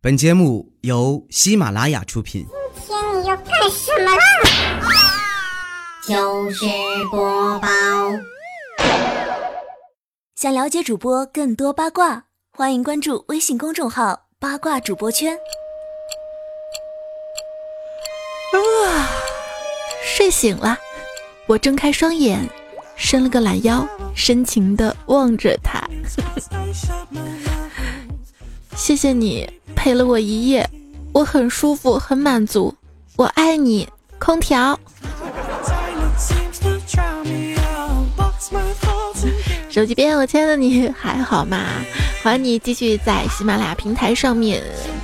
本节目由喜马拉雅出品。今天你要干什么啦？就是播报。想了解主播更多八卦，欢迎关注微信公众号“八卦主播圈”。啊，睡醒了，我睁开双眼，伸了个懒腰，深情的望着他。谢谢你陪了我一夜，我很舒服，很满足，我爱你，空调。手机边，我亲爱的你还好吗？欢迎你继续在喜马拉雅平台上面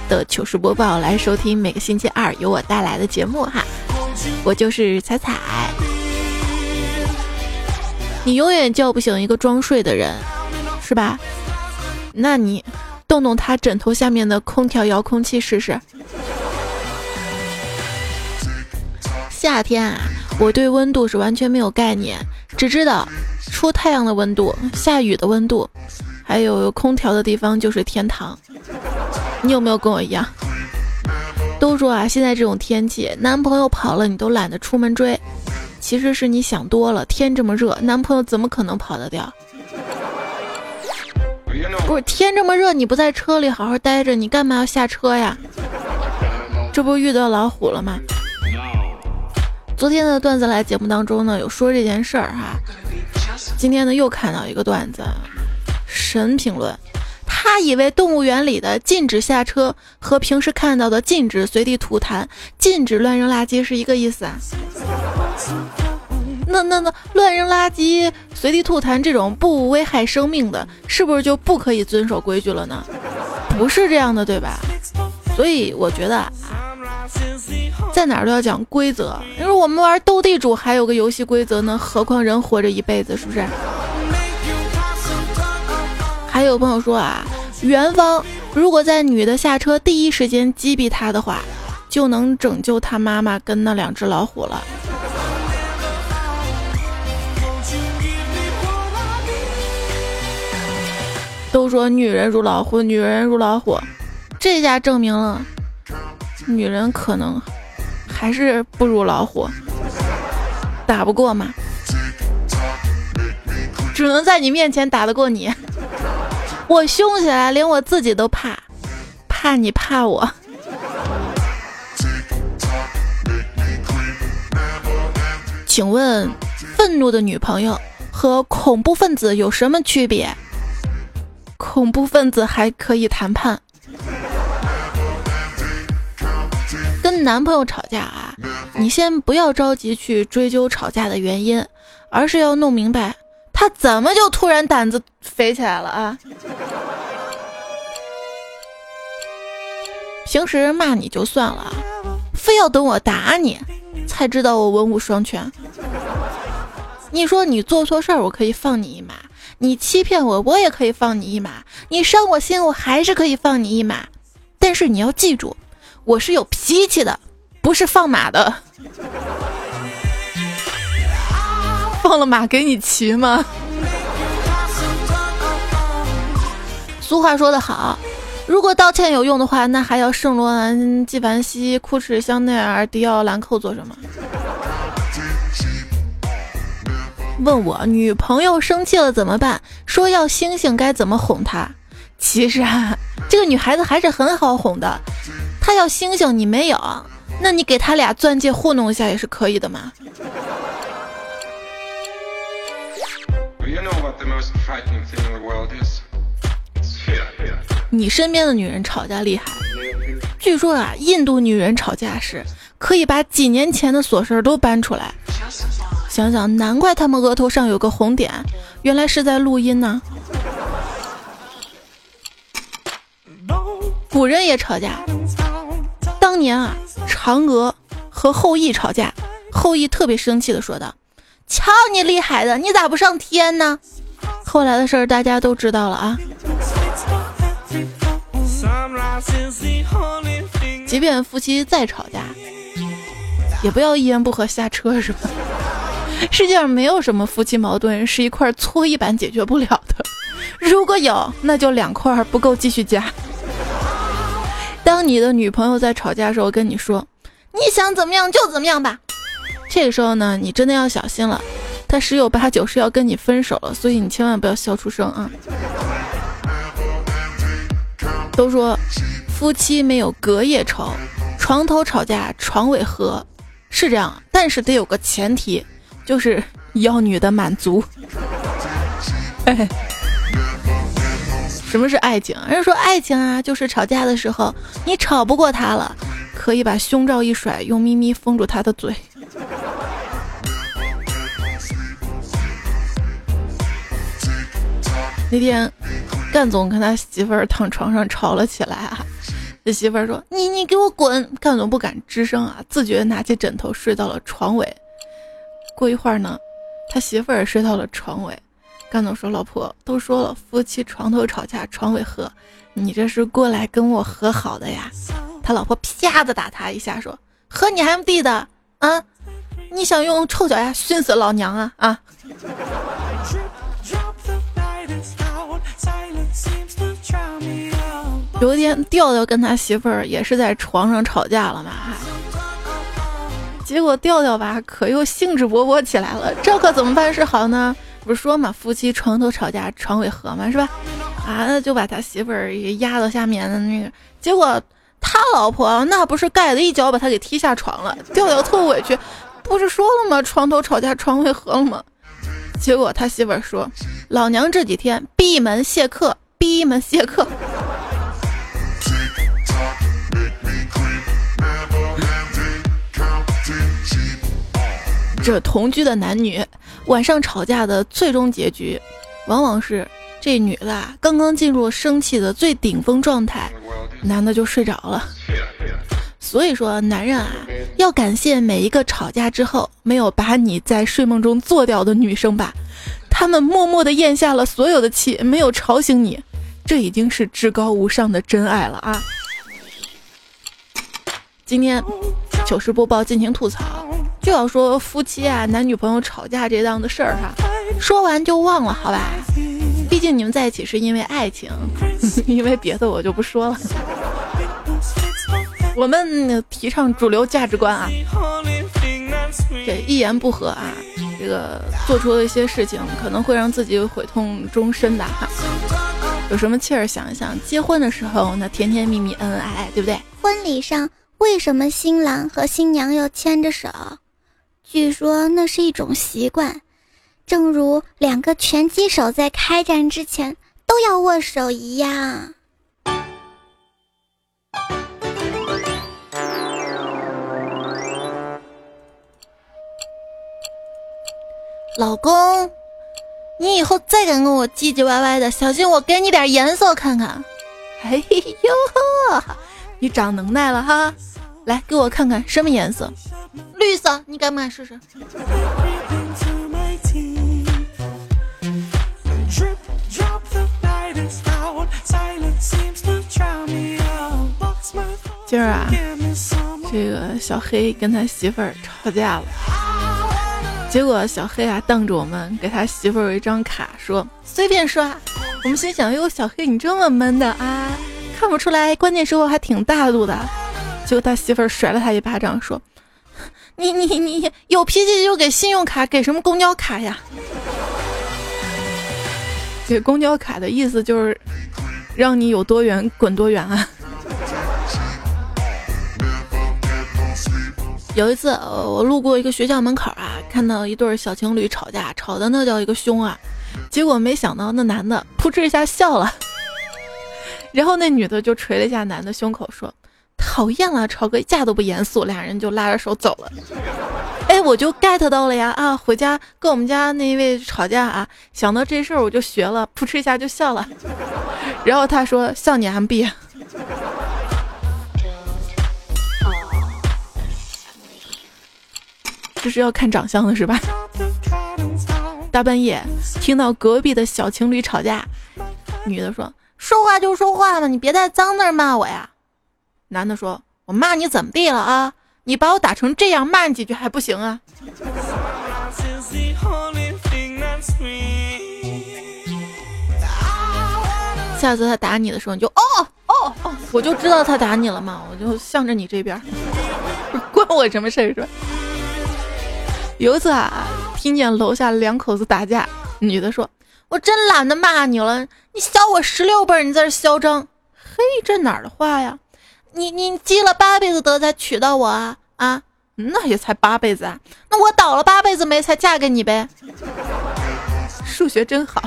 的糗事播报来收听每个星期二由我带来的节目哈。我就是彩彩。你永远叫不醒一个装睡的人，是吧？那你动动他枕头下面的空调遥控器试试。夏天啊，我对温度是完全没有概念，只知道。出太阳的温度，下雨的温度，还有空调的地方就是天堂。你有没有跟我一样？都说啊，现在这种天气，男朋友跑了你都懒得出门追。其实是你想多了，天这么热，男朋友怎么可能跑得掉？不是天这么热，你不在车里好好待着，你干嘛要下车呀？这不遇到老虎了吗？昨天的段子来节目当中呢，有说这件事儿哈。今天呢，又看到一个段子，神评论。他以为动物园里的禁止下车和平时看到的禁止随地吐痰、禁止乱扔垃圾是一个意思啊？那那那乱扔垃圾、随地吐痰这种不危害生命的，是不是就不可以遵守规矩了呢？不是这样的，对吧？所以我觉得，在哪儿都要讲规则。你说我们玩斗地主还有个游戏规则呢，何况人活着一辈子，是不是？还有朋友说啊，元芳如果在女的下车第一时间击毙她的话，就能拯救她妈妈跟那两只老虎了。都说女人如老虎，女人如老虎。这下证明了，女人可能还是不如老虎，打不过嘛，只能在你面前打得过你。我凶起来，连我自己都怕，怕你怕我。请问，愤怒的女朋友和恐怖分子有什么区别？恐怖分子还可以谈判。跟男朋友吵架啊，你先不要着急去追究吵架的原因，而是要弄明白他怎么就突然胆子肥起来了啊！平时骂你就算了，非要等我打你才知道我文武双全。你说你做错事儿，我可以放你一马；你欺骗我，我也可以放你一马；你伤我心，我还是可以放你一马。但是你要记住。我是有脾气的，不是放马的。放了马给你骑吗？俗话说得好，如果道歉有用的话，那还要圣罗兰、纪梵希、酷驰、香奈儿、迪奥、兰蔻做什么？问我女朋友生气了怎么办？说要星星该怎么哄她？其实啊，这个女孩子还是很好哄的。她要星星，你没有，那你给她俩钻戒糊弄一下也是可以的嘛。你身边的女人吵架厉害，据说啊，印度女人吵架时可以把几年前的琐事都搬出来。想想，难怪他们额头上有个红点，原来是在录音呢。古人也吵架。当年啊，嫦娥和后羿吵架，后羿特别生气的说道：“瞧你厉害的，你咋不上天呢？”后来的事儿大家都知道了啊。即便夫妻再吵架，也不要一言不合下车，是吧？世界上没有什么夫妻矛盾是一块搓衣板解决不了的，如果有，那就两块不够继续加。当你的女朋友在吵架的时候跟你说，你想怎么样就怎么样吧，这个时候呢，你真的要小心了，她十有八九是要跟你分手了，所以你千万不要笑出声啊。都说夫妻没有隔夜仇，床头吵架床尾和，是这样，但是得有个前提，就是要女的满足。哎。什么是爱情？人家说爱情啊，就是吵架的时候你吵不过他了，可以把胸罩一甩，用咪咪封住他的嘴。那天，干总跟他媳妇儿躺床上吵了起来啊，这媳妇儿说：“你你给我滚！”干总不敢吱声啊，自觉拿起枕头睡到了床尾。过一会儿呢，他媳妇儿睡到了床尾。干总说：“老婆都说了，夫妻床头吵架床尾和，你这是过来跟我和好的呀？”他老婆啪的打他一下，说：“和你还地的啊？你想用臭脚丫熏死老娘啊啊！”有一天，调调跟他媳妇儿也是在床上吵架了嘛，结果调调吧可又兴致勃勃起来了，这可怎么办是好呢？不是说嘛，夫妻床头吵架床尾和嘛，是吧？啊，那就把他媳妇儿压到下面的那个，结果他老婆那不是盖子一脚把他给踢下床了，调调特委屈，不是说了吗？床头吵架床尾和了吗？结果他媳妇儿说，老娘这几天闭门谢客，闭门谢客。这同居的男女。晚上吵架的最终结局，往往是这女的啊刚刚进入生气的最顶峰状态，男的就睡着了。所以说，男人啊要感谢每一个吵架之后没有把你在睡梦中做掉的女生吧，他们默默的咽下了所有的气，没有吵醒你，这已经是至高无上的真爱了啊！今天糗事播报进行吐槽。就要说夫妻啊，男女朋友吵架这档子事儿哈，说完就忘了，好吧？毕竟你们在一起是因为爱情，因为别的我就不说了。我们提倡主流价值观啊，这一言不合啊，这个做出了一些事情，可能会让自己悔痛终身的哈。有什么气儿想一想，结婚的时候那甜甜蜜蜜、恩恩爱爱，对不对？婚礼上为什么新郎和新娘要牵着手？据说那是一种习惯，正如两个拳击手在开战之前都要握手一样。老公，你以后再敢跟我唧唧歪歪的，小心我给你点颜色看看。哎呦，你长能耐了哈！来，给我看看什么颜色。绿色，你敢不敢试试？今儿啊，这个小黑跟他媳妇儿吵架了，结果小黑啊当着我们给他媳妇儿一张卡，说随便刷。我们心想，哟，小黑你这么闷的啊，看不出来，关键时候还挺大度的。结果他媳妇儿甩了他一巴掌，说。你你你有脾气就给信用卡，给什么公交卡呀？给公交卡的意思就是让你有多远滚多远啊！有一次，我路过一个学校门口啊，看到一对小情侣吵架，吵的那叫一个凶啊！结果没想到那男的扑哧一下笑了，然后那女的就捶了一下男的胸口，说。讨厌了，吵个架都不严肃，俩人就拉着手走了。哎，我就 get 到了呀！啊，回家跟我们家那一位吵架啊，想到这事儿我就学了，扑哧一下就笑了。然后他说：“笑你 MB。”这是要看长相的是吧？大半夜听到隔壁的小情侣吵架，女的说：“说话就说话嘛，你别在脏字骂我呀。”男的说：“我骂你怎么地了啊？你把我打成这样，骂你几句还不行啊？”下次他打你的时候，你就哦哦哦哦，我就知道他打你了嘛，我就向着你这边，关我什么事儿是吧？有一次啊，听见楼下两口子打架，女的说：“我真懒得骂你了，你小我十六辈，你在这嚣张。”嘿，这哪儿的话呀？你你积了八辈子德才娶到我啊啊？那也才八辈子啊？那我倒了八辈子霉才嫁给你呗？数学真好。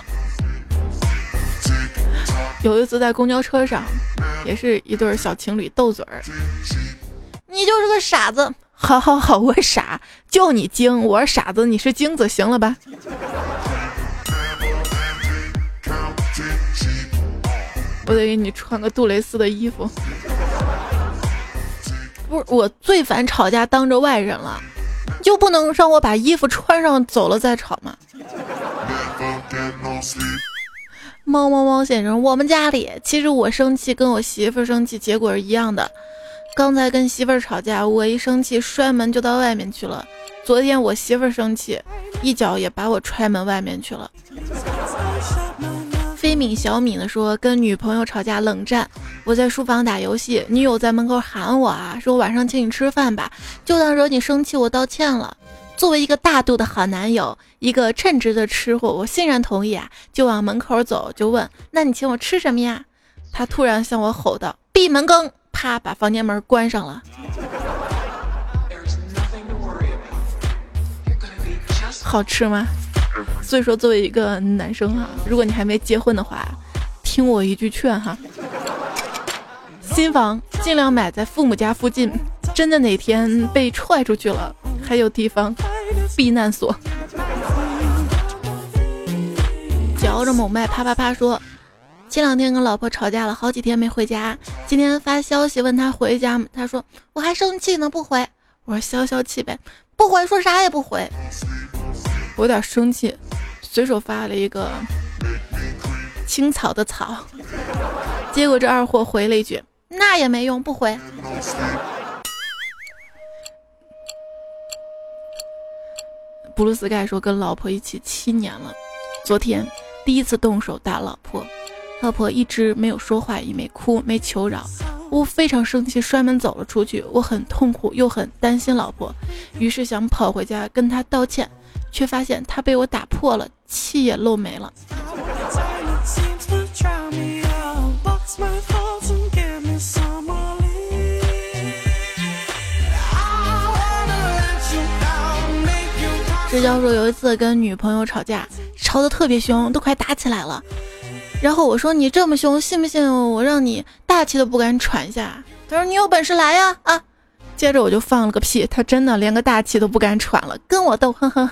有一次在公交车上，也是一对小情侣斗嘴儿。你就是个傻子，好好好，我傻，就你精，我是傻子，你是精子，行了吧？我得给你穿个杜蕾斯的衣服。不是我最烦吵架当着外人了，就不能让我把衣服穿上走了再吵吗？猫猫猫先生，我们家里其实我生气跟我媳妇生气结果是一样的。刚才跟媳妇儿吵架，我一生气摔门就到外面去了。昨天我媳妇儿生气，一脚也把我踹门外面去了。飞敏小敏的说，跟女朋友吵架冷战，我在书房打游戏，女友在门口喊我啊，说晚上请你吃饭吧，就当惹你生气，我道歉了。作为一个大度的好男友，一个称职的吃货，我欣然同意啊，就往门口走，就问，那你请我吃什么呀？他突然向我吼道，闭门羹，啪，把房间门关上了。好吃吗？所以说，作为一个男生哈，如果你还没结婚的话，听我一句劝哈，新房尽量买在父母家附近，真的哪天被踹出去了，还有地方避难所。嚼着某麦啪啪啪说，前两天跟老婆吵架了，好几天没回家，今天发消息问他回家吗，他说我还生气呢，不回。我说消消气呗，不回说啥也不回。我有点生气，随手发了一个青草的草，结果这二货回了一句：“那也没用，不回。”布鲁斯盖说：“跟老婆一起七年了，昨天第一次动手打老婆，老婆一直没有说话，也没哭，没求饶。我非常生气，摔门走了出去。我很痛苦，又很担心老婆，于是想跑回家跟她道歉。”却发现他被我打破了，气也漏没了。这教说有一次跟女朋友吵架，吵得特别凶，都快打起来了。然后我说你这么凶，信不信我让你大气都不敢喘一下？他说你有本事来呀啊！接着我就放了个屁，他真的连个大气都不敢喘了，跟我斗，呵呵。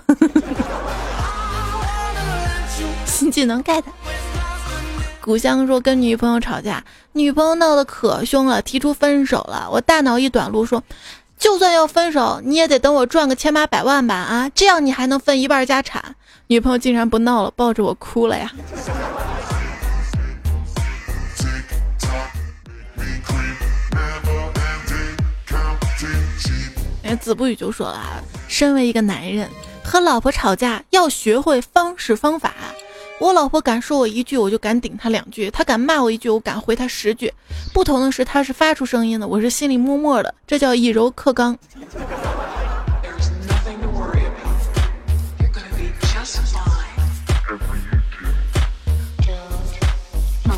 新技能 get。古香说跟女朋友吵架，女朋友闹得可凶了，提出分手了。我大脑一短路说，就算要分手，你也得等我赚个千八百万吧啊，这样你还能分一半家产。女朋友竟然不闹了，抱着我哭了呀。哎，子不语就说了，身为一个男人，和老婆吵架要学会方式方法。我老婆敢说我一句，我就敢顶她两句；她敢骂我一句，我敢回她十句。不同的是，她是发出声音的，我是心里默默的，这叫以柔克刚。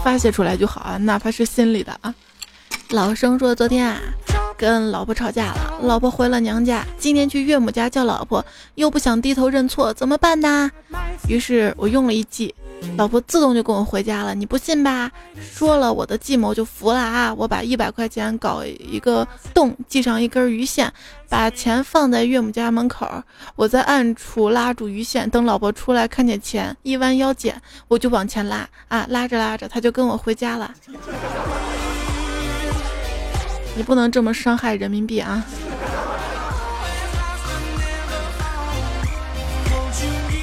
发泄出来就好啊，哪怕是心里的啊。老生说昨天啊。跟老婆吵架了，老婆回了娘家，今天去岳母家叫老婆，又不想低头认错，怎么办呢？于是我用了一计，老婆自动就跟我回家了。你不信吧？说了我的计谋就服了啊！我把一百块钱搞一个洞，系上一根鱼线，把钱放在岳母家门口，我在暗处拉住鱼线，等老婆出来看见钱，一弯腰捡，我就往前拉啊，拉着拉着，他就跟我回家了。你不能这么伤害人民币啊！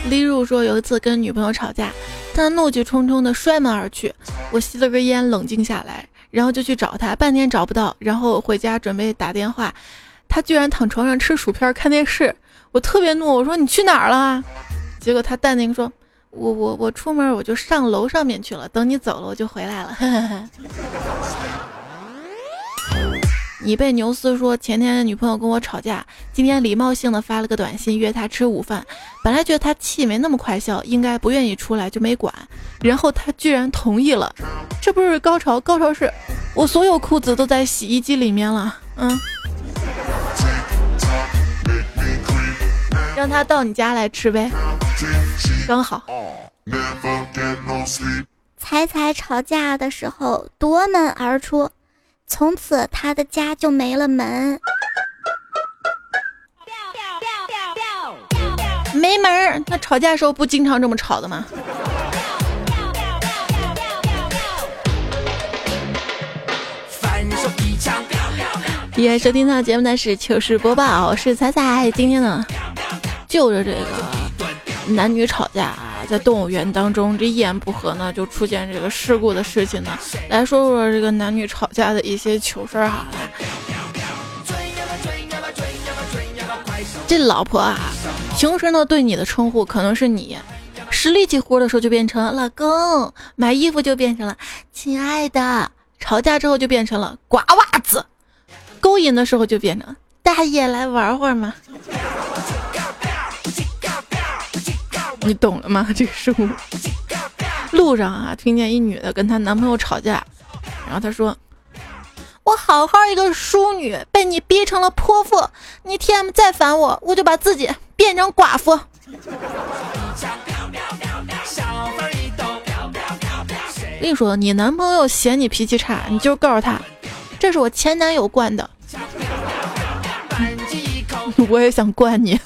李如说有一次跟女朋友吵架，他怒气冲冲的摔门而去。我吸了根烟，冷静下来，然后就去找他，半天找不到，然后回家准备打电话，他居然躺床上吃薯片看电视。我特别怒，我说你去哪儿了？结果他淡定说：“我我我出门我就上楼上面去了，等你走了我就回来了。”你被牛斯说前天女朋友跟我吵架，今天礼貌性的发了个短信约他吃午饭。本来觉得他气没那么快消，应该不愿意出来，就没管。然后他居然同意了，这不是高潮？高潮是我所有裤子都在洗衣机里面了。嗯，让他到你家来吃呗，刚好。彩彩吵架的时候夺门而出，从此他的家就没了门。没门儿！那吵架时候不经常这么吵的吗？也收听到节目的是糗事播报，我是彩彩。今天呢，就着这个男女吵架。在动物园当中，这一言不合呢，就出现这个事故的事情呢。来说说这个男女吵架的一些糗事儿好了。这老婆啊，平时呢对你的称呼可能是你，使力气活的时候就变成老公，买衣服就变成了亲爱的，吵架之后就变成了刮袜子，勾引的时候就变成大爷来玩会儿吗？你懂了吗？这个生物。路上啊，听见一女的跟她男朋友吵架，然后她说：“我好好一个淑女，被你逼成了泼妇。你 TM 再烦我，我就把自己变成寡妇。”跟你说，你男朋友嫌你脾气差，你就告诉他，这是我前男友惯的。我也想惯你。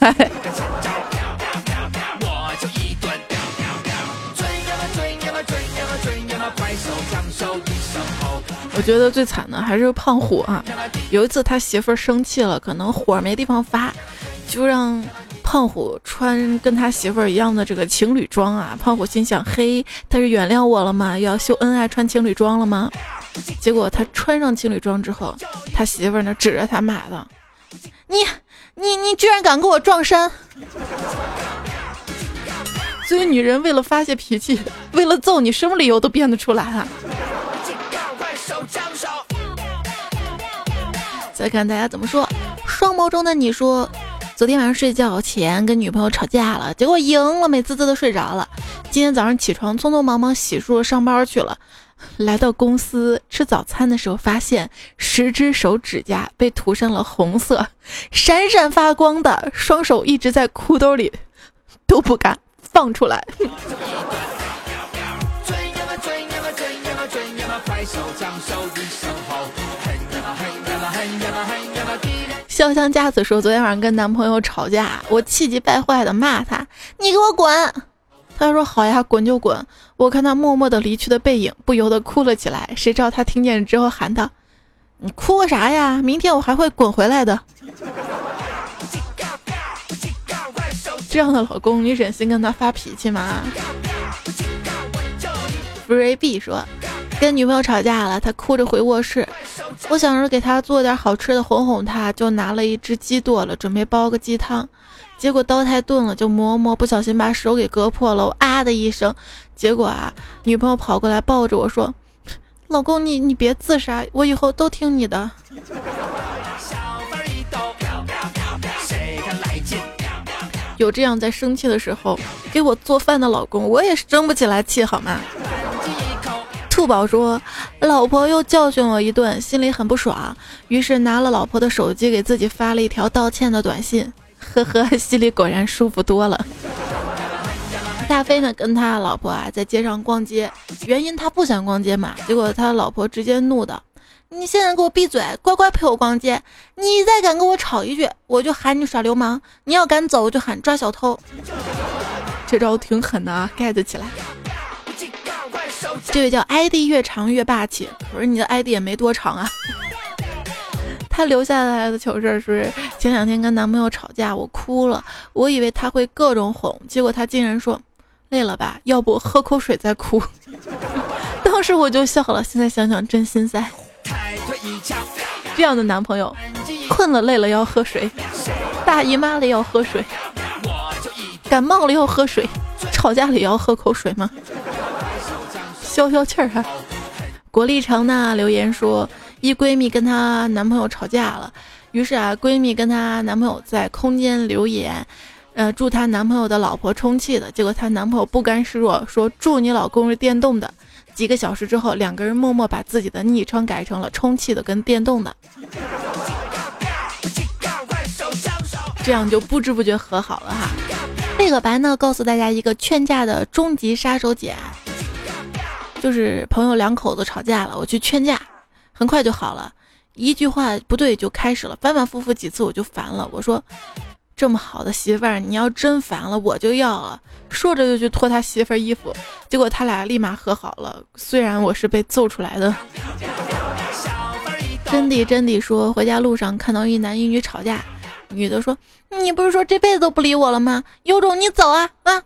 我觉得最惨的还是胖虎啊！有一次他媳妇儿生气了，可能火没地方发，就让胖虎穿跟他媳妇儿一样的这个情侣装啊。胖虎心想：嘿，他是原谅我了吗？要秀恩爱穿情侣装了吗？结果他穿上情侣装之后，他媳妇儿呢指着他骂道：“你你你居然敢跟我撞衫！” 所以女人为了发泄脾气，为了揍你，什么理由都编得出来啊！手枪手再看大家怎么说。双眸中的你说，昨天晚上睡觉前跟女朋友吵架了，结果赢了，美滋滋的睡着了。今天早上起床，匆匆忙忙洗漱上班去了。来到公司吃早餐的时候，发现十只手指甲被涂上了红色，闪闪发光的双手一直在裤兜里，都不敢放出来。潇湘家子说：“昨天晚上跟男朋友吵架，我气急败坏的骂他，你给我滚！他说好呀，滚就滚。我看他默默的离去的背影，不由得哭了起来。谁知道他听见之后喊道：你哭个啥呀？明天我还会滚回来的。这样的老公，你忍心跟他发脾气吗？”福瑞 B 说。跟女朋友吵架了，他哭着回卧室。我想着给他做点好吃的哄哄他，就拿了一只鸡剁了，准备煲个鸡汤。结果刀太钝了，就磨磨，不小心把手给割破了。我啊的一声。结果啊，女朋友跑过来抱着我说：“老公，你你别自杀，我以后都听你的。”有这样在生气的时候给我做饭的老公，我也生不起来气，好吗？兔宝说：“老婆又教训我一顿，心里很不爽，于是拿了老婆的手机给自己发了一条道歉的短信。呵呵，心里果然舒服多了。”大飞呢，跟他老婆啊在街上逛街，原因他不想逛街嘛，结果他老婆直接怒的：“你现在给我闭嘴，乖乖陪我逛街！你再敢跟我吵一句，我就喊你耍流氓！你要敢走，我就喊抓小偷。”这招挺狠的啊，get 起来。这位叫 ID 越长越霸气，我说你的 ID 也没多长啊。他留下来的糗事是前两天跟男朋友吵架，我哭了，我以为他会各种哄，结果他竟然说累了吧，要不喝口水再哭。当时我就笑了，现在想想真心塞。这样的男朋友，困了累了要喝水，大姨妈了要喝水，感冒了要喝水，吵架了也要喝口水吗？消消气儿哈。国立城呢留言说，一闺蜜跟她男朋友吵架了，于是啊，闺蜜跟她男朋友在空间留言，呃，祝她男朋友的老婆充气的。结果她男朋友不甘示弱，说祝你老公是电动的。几个小时之后，两个人默默把自己的昵称改成了充气的跟电动的，这样就不知不觉和好了哈。贝个白呢，告诉大家一个劝架的终极杀手锏，就是朋友两口子吵架了，我去劝架，很快就好了。一句话不对就开始了，反反复复几次我就烦了。我说，这么好的媳妇儿，你要真烦了我就要了。说着就去脱他媳妇儿衣服，结果他俩立马和好了。虽然我是被揍出来的。真的真的说，回家路上看到一男一女吵架。女的说：“你不是说这辈子都不理我了吗？有种你走啊啊！”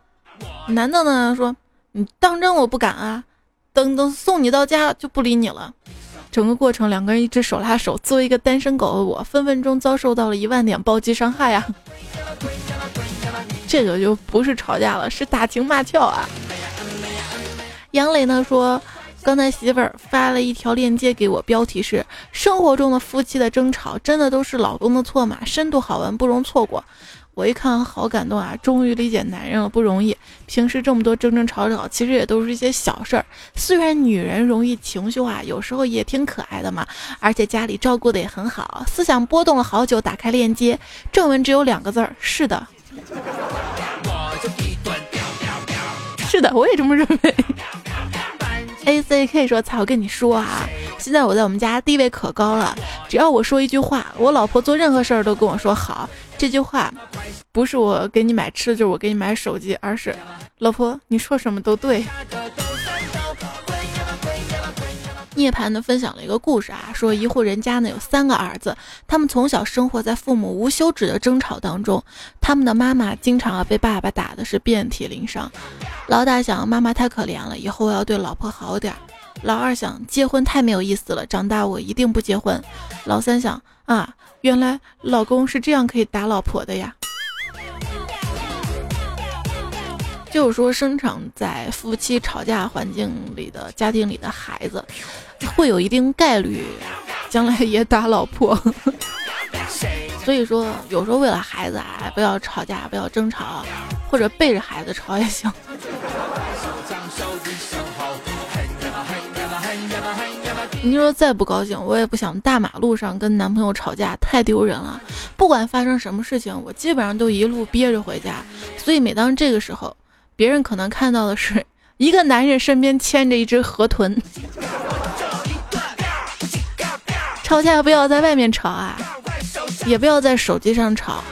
男的呢说：“你当真我不敢啊，等等送你到家就不理你了。”整个过程两个人一直手拉手。作为一个单身狗的我，分分钟遭受到了一万点暴击伤害呀！这个就不是吵架了，是打情骂俏啊！杨磊呢说。刚才媳妇儿发了一条链接给我，标题是“生活中的夫妻的争吵真的都是老公的错吗？”深度好文不容错过。我一看好感动啊，终于理解男人了，不容易。平时这么多争争吵吵，其实也都是一些小事儿。虽然女人容易情绪化，有时候也挺可爱的嘛。而且家里照顾的也很好。思想波动了好久，打开链接，正文只有两个字儿：是的。是的，我也这么认为。A C K 说：“操我跟你说啊，现在我在我们家地位可高了。只要我说一句话，我老婆做任何事儿都跟我说好。这句话，不是我给你买吃的，就是我给你买手机，而是老婆你说什么都对。”涅槃呢分享了一个故事啊，说一户人家呢有三个儿子，他们从小生活在父母无休止的争吵当中，他们的妈妈经常啊被爸爸打的是遍体鳞伤。老大想妈妈太可怜了，以后要对老婆好点儿。老二想结婚太没有意思了，长大我一定不结婚。老三想啊，原来老公是这样可以打老婆的呀。就是说，生长在夫妻吵架环境里的家庭里的孩子，会有一定概率将来也打老婆。所以说，有时候为了孩子啊，不要吵架，不要争吵，或者背着孩子吵也行。你说再不高兴，我也不想大马路上跟男朋友吵架，太丢人了。不管发生什么事情，我基本上都一路憋着回家。所以每当这个时候，别人可能看到的是 一个男人身边牵着一只河豚。吵架不要在外面吵啊，也不要在手机上吵，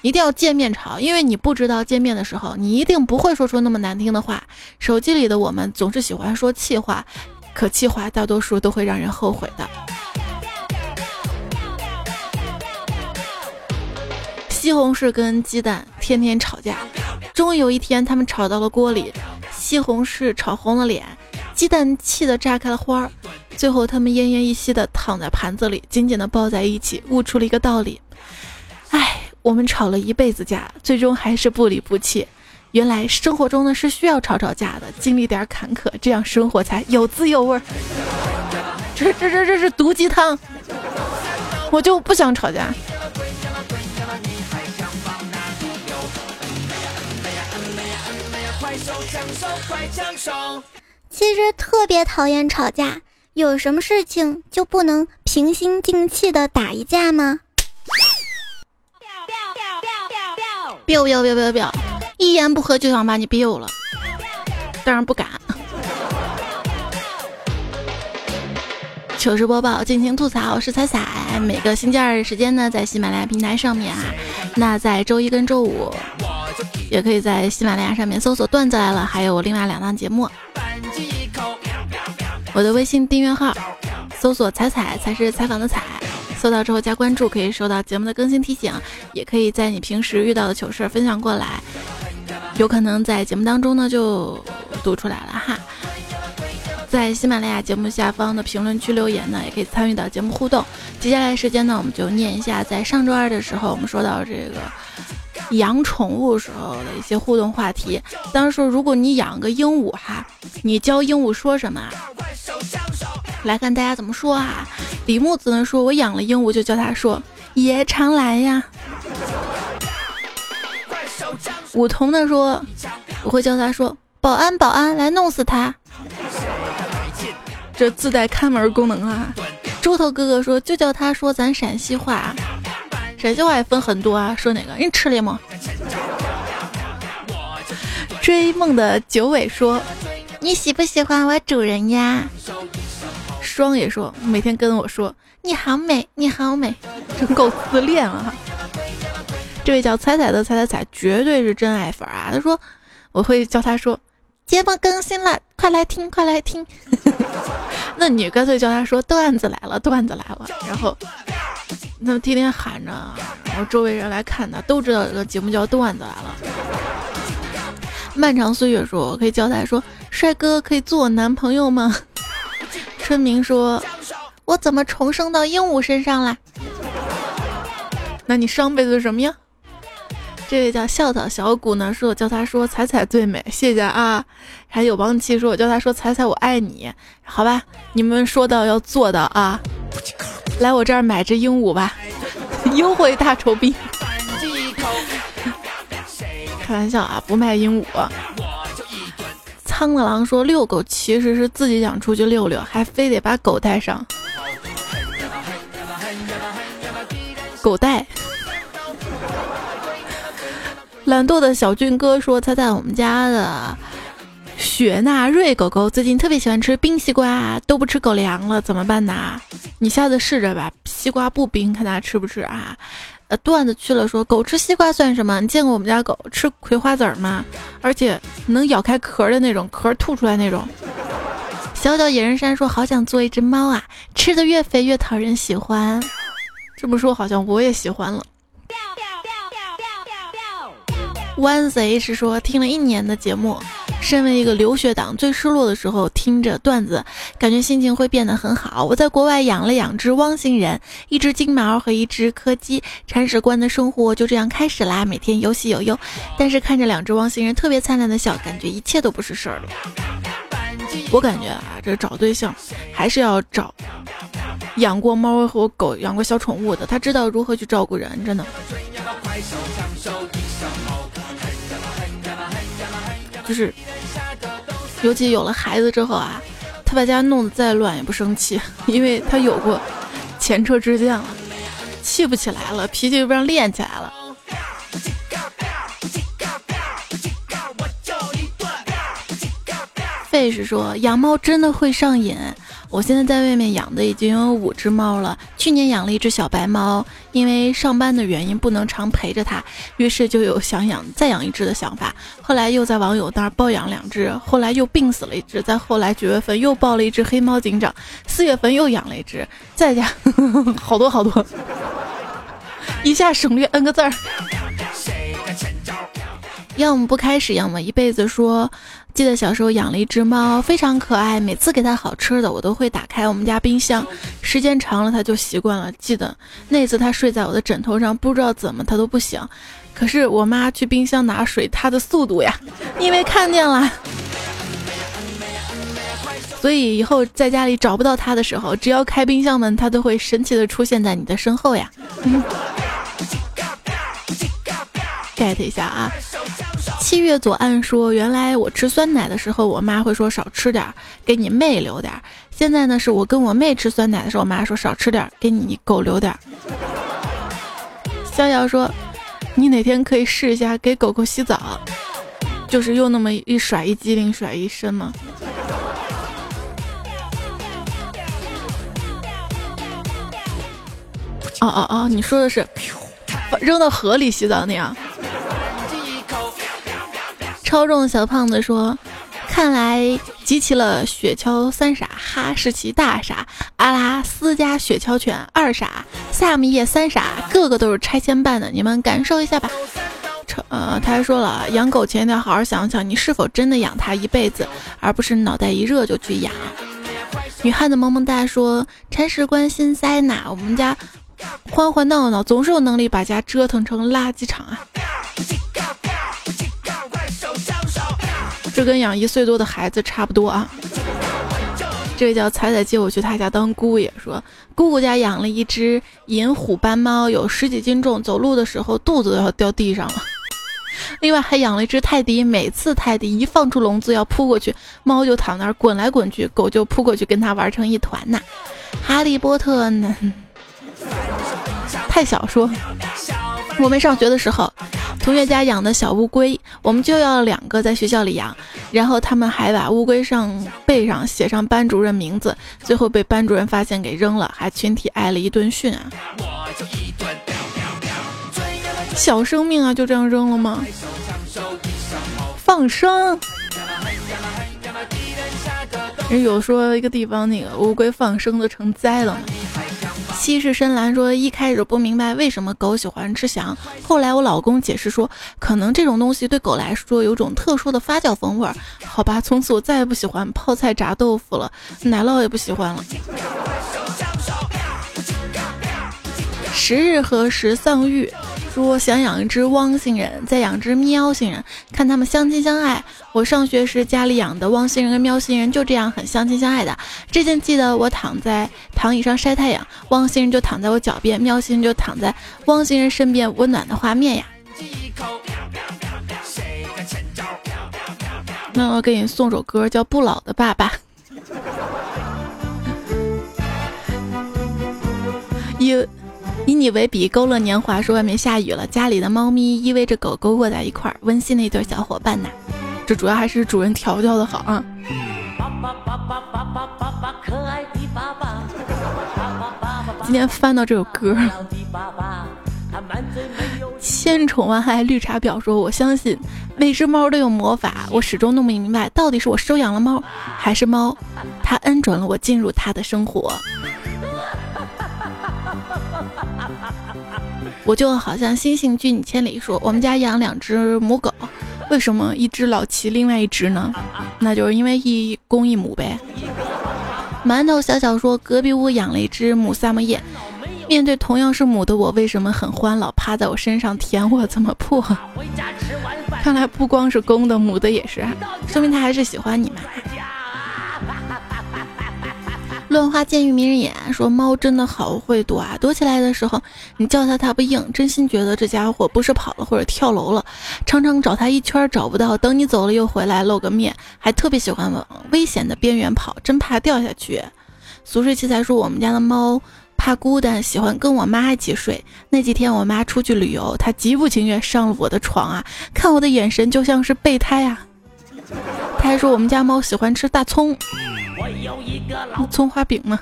一定要见面吵，因为你不知道见面的时候，你一定不会说出那么难听的话。手机里的我们总是喜欢说气话，可气话大多数都会让人后悔的。西红柿跟鸡蛋天天吵架。终于有一天，他们吵到了锅里，西红柿炒红了脸，鸡蛋气得炸开了花儿。最后，他们奄奄一息地躺在盘子里，紧紧地抱在一起，悟出了一个道理：哎，我们吵了一辈子架，最终还是不离不弃。原来生活中呢是需要吵吵架的，经历点坎坷，这样生活才有滋有味。这这这这是毒鸡汤，我就不想吵架。其实特别讨厌吵架，有什么事情就不能平心静气的打一架吗？biu biu biu biu biu，一言不合就想把你 biu 了，当然不敢。糗事播报，尽情吐槽，我是彩彩。每个星期二的时间呢，在喜马拉雅平台上面啊，那在周一跟周五。也可以在喜马拉雅上面搜索“段子来了”，还有我另外两档节目。我的微信订阅号搜索“彩彩”才是采访的“采”，搜到之后加关注，可以收到节目的更新提醒。也可以在你平时遇到的糗事分享过来，有可能在节目当中呢就读出来了哈。在喜马拉雅节目下方的评论区留言呢，也可以参与到节目互动。接下来时间呢，我们就念一下在上周二的时候我们说到这个。养宠物时候的一些互动话题，当时说如果你养个鹦鹉哈，你教鹦鹉说什么？来看大家怎么说啊。李木子呢说：“我养了鹦鹉，就叫它说爷常来呀。”梧桐呢说：“我会叫它说保安保安来弄死他。”这自带看门功能啊！猪头哥哥说：“就叫他说咱陕西话，陕西话也分很多啊，说哪个？你吃了吗？”追梦的九尾说：“你喜不喜欢我主人呀？”双也说：“每天跟我说你好美，你好美，真够自恋了哈。”这位叫彩彩的彩彩彩绝对是真爱粉啊！他说：“我会叫他说。”节目更新了，快来听，快来听。那你干脆叫他说段子来了，段子来了。然后，他们天天喊着，然后周围人来看他，都知道这个节目叫段子来了。漫长岁月说，我可以教他说帅哥，可以做我男朋友吗？春明说，我怎么重生到鹦鹉身上了？那你上辈子什么呀？这位叫笑草小谷呢，说我叫他说彩彩最美，谢谢啊。还有王七说我叫他说彩彩我爱你，好吧，你们说到要做到啊。来我这儿买只鹦鹉吧，优惠大酬宾。开玩笑啊，不卖鹦鹉。苍的狼说遛狗其实是自己想出去遛遛，还非得把狗带上，狗带。懒惰的小俊哥说：“他在我们家的雪纳瑞狗狗最近特别喜欢吃冰西瓜，都不吃狗粮了，怎么办呢？你下次试着吧，西瓜不冰，看它吃不吃啊？”呃，段子去了，说狗吃西瓜算什么？你见过我们家狗吃葵花籽吗？而且能咬开壳的那种，壳吐出来那种。小小野人山说：“好想做一只猫啊，吃的越肥越讨人喜欢。”这么说好像我也喜欢了。One Z 是说听了一年的节目，身为一个留学党，最失落的时候听着段子，感觉心情会变得很好。我在国外养了两只汪星人，一只金毛和一只柯基，铲屎官的生活就这样开始啦，每天有喜有忧。但是看着两只汪星人特别灿烂的笑，感觉一切都不是事儿了。我感觉啊，这找对象还是要找养过猫和狗、养过小宠物的，他知道如何去照顾人，真的。就是，尤其有了孩子之后啊，他把家弄得再乱也不生气，因为他有过前车之鉴了，气不起来了，脾气就让练起来了。费是说养猫真的会上瘾。我现在在外面养的已经有五只猫了。去年养了一只小白猫，因为上班的原因不能常陪着它，于是就有想养再养一只的想法。后来又在网友那儿抱养两只，后来又病死了一只。再后来九月份又抱了一只黑猫警长，四月份又养了一只，再加 好多好多，一下省略 n 个字儿。要么不开始，要么一辈子说。记得小时候养了一只猫，非常可爱。每次给它好吃的，我都会打开我们家冰箱。时间长了，它就习惯了。记得那次它睡在我的枕头上，不知道怎么它都不醒。可是我妈去冰箱拿水，它的速度呀，因为看见了。所以以后在家里找不到它的时候，只要开冰箱门，它都会神奇的出现在你的身后呀。get 一下啊。七月左岸说：“原来我吃酸奶的时候，我妈会说少吃点儿，给你妹留点儿。现在呢，是我跟我妹吃酸奶的时候，我妈说少吃点儿，给你狗留点儿。”逍遥说：“你哪天可以试一下给狗狗洗澡，就是用那么一甩一机灵，甩一身吗？”哦哦哦，你说的是扔到河里洗澡那样。超重小胖子说：“看来集齐了雪橇三傻、哈士奇大傻、阿拉斯加雪橇犬二傻、萨米耶三傻，个个都是拆迁办的，你们感受一下吧。”呃，他还说了，养狗前要好好想想，你是否真的养它一辈子，而不是脑袋一热就去养。女汉子萌萌哒说：“铲屎官心塞呐？我们家欢欢闹闹总是有能力把家折腾成垃圾场啊。”这跟养一岁多的孩子差不多啊！这位叫彩彩接我去他家当姑爷，说姑姑家养了一只银虎斑猫，有十几斤重，走路的时候肚子都要掉地上了。另外还养了一只泰迪，每次泰迪一放出笼子要扑过去，猫就躺那儿滚来滚去，狗就扑过去跟它玩成一团呐。哈利波特呢？太小说。我们上学的时候，同学家养的小乌龟，我们就要两个在学校里养，然后他们还把乌龟上背上写上班主任名字，最后被班主任发现给扔了，还群体挨了一顿训啊！小生命啊，就这样扔了吗？放生。人有说一个地方那个乌龟放生的成灾了。西式深蓝说一开始不明白为什么狗喜欢吃翔，后来我老公解释说，可能这种东西对狗来说有种特殊的发酵风味儿。好吧，从此我再也不喜欢泡菜炸豆腐了，奶酪也不喜欢了。十日何时丧玉？说想养一只汪星人，再养只喵星人，看他们相亲相爱。我上学时家里养的汪星人跟喵星人就这样很相亲相爱的。之前记得我躺在躺椅上晒太阳，汪星人就躺在我脚边，喵星人就躺在汪星人身边，温暖的画面呀。那我给你送首歌，叫《不老的爸爸》。一。以你为笔，勾勒年华。说外面下雨了，家里的猫咪依偎着狗狗窝在一块儿，温馨的一对小伙伴呐。这主要还是主人调教的好啊。今天翻到这首歌，千宠万爱绿茶婊说：“我相信每只猫都有魔法，我始终弄不明白，到底是我收养了猫，还是猫它恩准了我进入它的生活。”我就好像星星拒你千里说，我们家养两只母狗，为什么一只老齐，另外一只呢？那就是因为一公一母呗。馒头小小说，隔壁屋养了一只母萨摩耶，面对同样是母的我，为什么很欢，老趴在我身上舔我，怎么破？看来不光是公的，母的也是，说明他还是喜欢你们。乱花渐欲迷人眼，说猫真的好会躲啊！躲起来的时候，你叫它它不应，真心觉得这家伙不是跑了或者跳楼了。常常找它一圈找不到，等你走了又回来露个面，还特别喜欢往危险的边缘跑，真怕掉下去。俗世奇才说我们家的猫怕孤单，喜欢跟我妈一起睡。那几天我妈出去旅游，它极不情愿上了我的床啊，看我的眼神就像是备胎啊。他还说我们家猫喜欢吃大葱。葱花饼呢？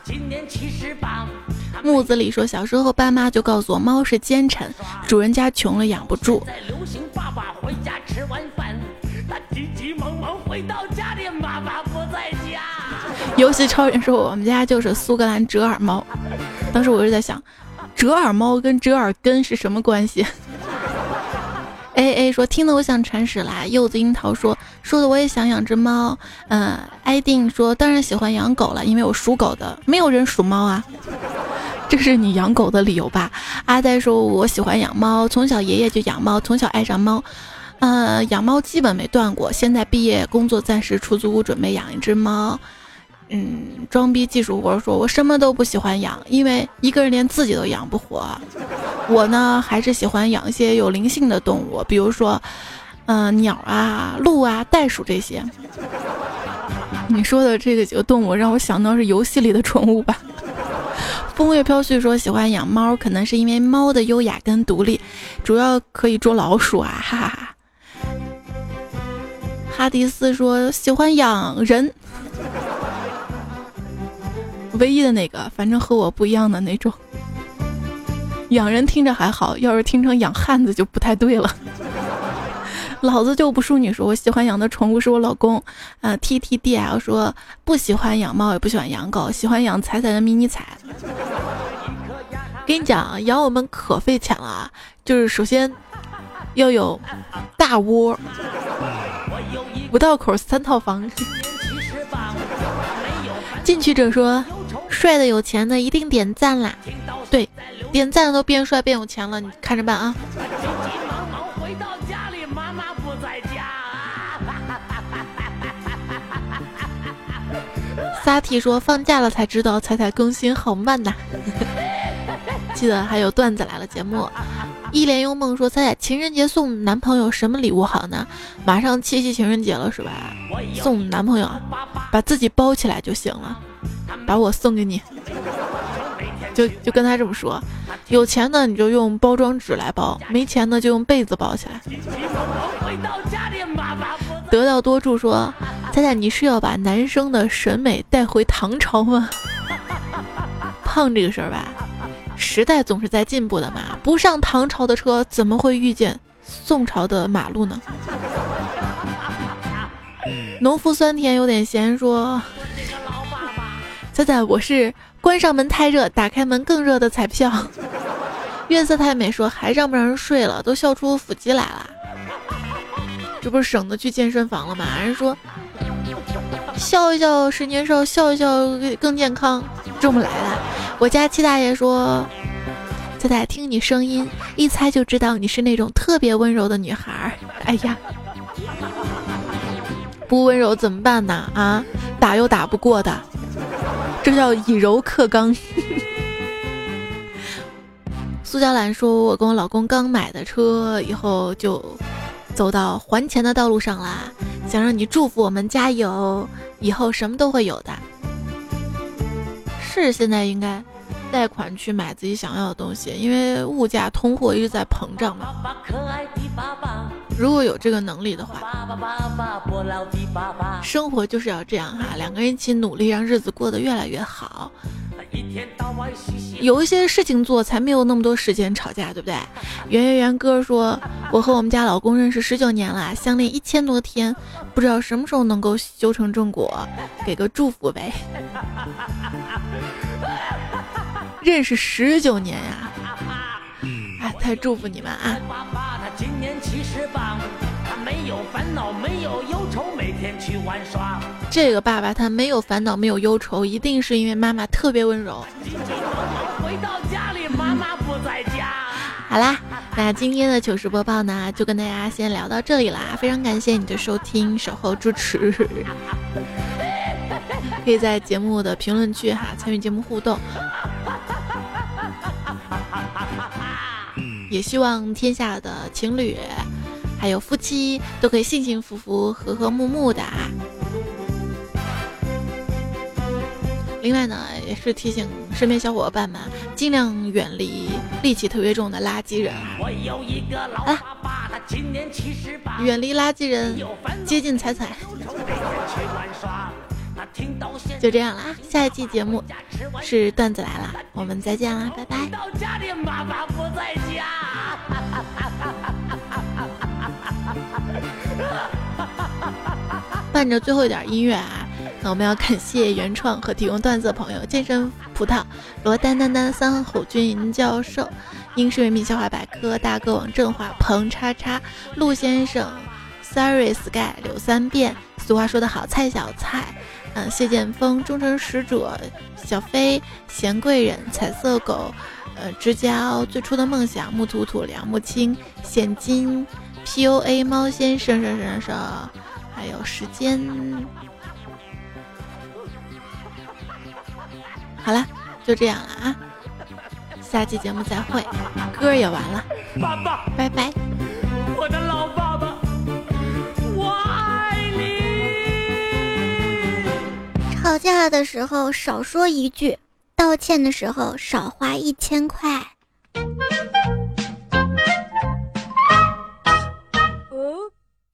木子里说，小时候爸妈就告诉我，猫是奸臣，主人家穷了养不住。游戏超人说，我们家就是苏格兰折耳猫。当时我就在想，折耳猫跟折耳根是什么关系？A A 说听得我想铲屎啦。柚子樱桃说说的我也想养只猫。嗯，艾定说当然喜欢养狗了，因为我属狗的，没有人属猫啊。这是你养狗的理由吧？阿呆说我喜欢养猫，从小爷爷就养猫，从小爱上猫。呃，养猫基本没断过。现在毕业工作暂时出租屋，准备养一只猫。嗯，装逼技术活说，我什么都不喜欢养，因为一个人连自己都养不活。我呢，还是喜欢养一些有灵性的动物，比如说，嗯，鸟啊、鹿啊、袋鼠这些。你说的这个几个动物，让我想到是游戏里的宠物吧。风月飘絮说喜欢养猫，可能是因为猫的优雅跟独立，主要可以捉老鼠啊，哈哈哈。哈迪斯说喜欢养人，唯一的那个，反正和我不一样的那种。养人听着还好，要是听成养汉子就不太对了。老子就不淑女说，我喜欢养的宠物是我老公。呃，T T D L 说不喜欢养猫，也不喜欢养狗，喜欢养彩彩的迷你彩。跟你讲，养我们可费钱了啊，就是首先要有大窝，五道口三套房。进去者说，帅的有钱的一定点赞啦。对。点赞都变帅变有钱了，你看着办啊！撒提说放假了才知道彩彩更新好慢呐。记得还有段子来了节目。一帘幽梦说彩彩情人节送男朋友什么礼物好呢？马上七夕情人节了是吧？送男朋友把自己包起来就行了，把我送给你，就就跟他这么说。有钱呢你就用包装纸来包，没钱呢就用被子包起来。得到多助说，彩彩你是要把男生的审美带回唐朝吗？胖这个事儿吧，时代总是在进步的嘛，不上唐朝的车，怎么会遇见宋朝的马路呢？农夫酸甜有点咸说，仔仔我是关上门太热，打开门更热的彩票。月色太美说还让不让人睡了，都笑出腹肌来了。这不是省得去健身房了吗？人说笑一笑是年少，笑一笑更健康，这么来的。我家七大爷说，仔仔听你声音，一猜就知道你是那种特别温柔的女孩。哎呀，不温柔怎么办呢？啊，打又打不过的，这叫以柔克刚。苏娇兰说，我跟我老公刚买的车，以后就。走到还钱的道路上啦，想让你祝福我们加油，以后什么都会有的。是现在应该贷款去买自己想要的东西，因为物价通货一直在膨胀嘛。如果有这个能力的话，生活就是要这样哈，两个人一起努力，让日子过得越来越好。有一些事情做，才没有那么多时间吵架，对不对？圆圆圆哥说，我和我们家老公认识十九年了，相恋一千多天，不知道什么时候能够修成正果，给个祝福呗。认识十九年呀，哎，太祝福你们啊！没有烦恼，没有忧愁，每天去玩耍。这个爸爸他没有烦恼，没有忧愁，一定是因为妈妈特别温柔。回到家里，妈妈不在家。好啦，那今天的糗事播报呢，就跟大家先聊到这里啦。非常感谢你的收听、守候、支持。可以在节目的评论区哈参与节目互动。也希望天下的情侣。还有夫妻都可以幸幸福福、和和睦睦的。另外呢，也是提醒身边小伙伴们，尽量远离戾气特别重的垃圾人。啊，远离垃圾人，接近彩彩。就这样了啊！下一期节目是段子来了，我们再见啦，拜拜。伴着最后一点音乐啊，那我们要感谢原创和提供段子的朋友：健身葡萄、罗丹丹丹、三吼君教授、英式人民笑话百科、大哥王振华、彭叉叉、陆先生、Sorry Sky、柳三变。俗话说得好，菜小菜。嗯，谢剑锋、忠诚使者、小飞、贤贵人、彩色狗、呃，之交、最初的梦想、木土土、梁木青、现金。P O A 猫先生，生生生，还有时间。好了，就这样了啊！下期节目再会，歌也完了，爸爸，拜拜，我的老爸爸，我爱你。吵架的时候少说一句，道歉的时候少花一千块。